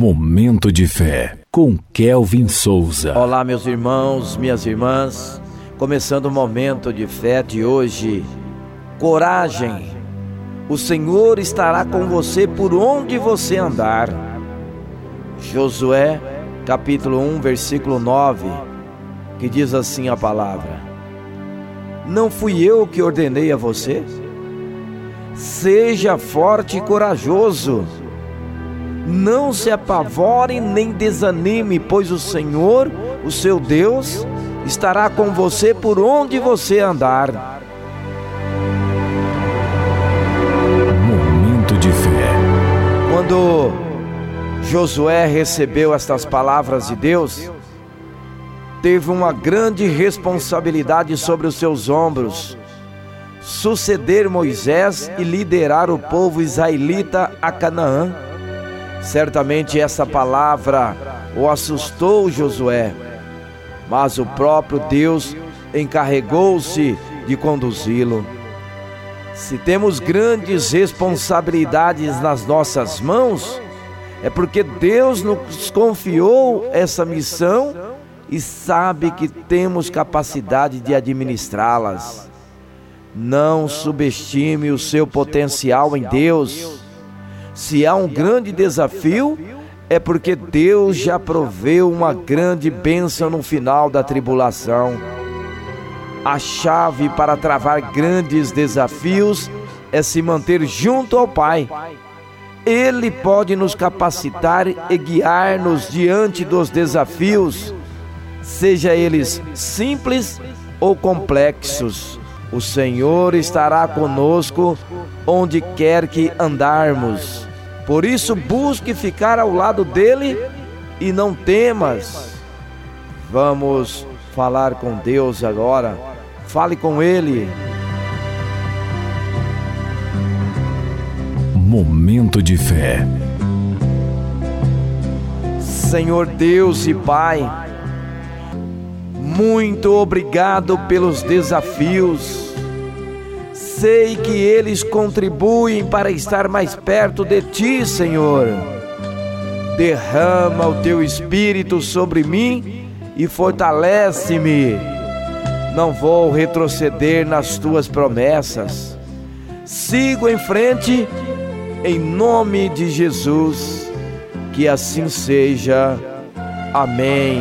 Momento de fé com Kelvin Souza. Olá, meus irmãos, minhas irmãs. Começando o momento de fé de hoje. Coragem. O Senhor estará com você por onde você andar. Josué, capítulo 1, versículo 9, que diz assim a palavra: Não fui eu que ordenei a você? Seja forte e corajoso. Não se apavore nem desanime, pois o Senhor, o seu Deus, estará com você por onde você andar. Momento de fé. Quando Josué recebeu estas palavras de Deus, teve uma grande responsabilidade sobre os seus ombros suceder Moisés e liderar o povo israelita a Canaã. Certamente essa palavra o assustou Josué, mas o próprio Deus encarregou-se de conduzi-lo. Se temos grandes responsabilidades nas nossas mãos, é porque Deus nos confiou essa missão e sabe que temos capacidade de administrá-las. Não subestime o seu potencial em Deus. Se há um grande desafio, é porque Deus já proveu uma grande bênção no final da tribulação. A chave para travar grandes desafios é se manter junto ao Pai. Ele pode nos capacitar e guiar-nos diante dos desafios, seja eles simples ou complexos. O Senhor estará conosco onde quer que andarmos. Por isso, busque ficar ao lado dele e não temas. Vamos falar com Deus agora. Fale com ele. Momento de fé. Senhor Deus e Pai, muito obrigado pelos desafios. Sei que eles contribuem para estar mais perto de Ti, Senhor. Derrama o Teu Espírito sobre mim e fortalece-me. Não vou retroceder nas Tuas promessas. Sigo em frente, em nome de Jesus. Que assim seja. Amém.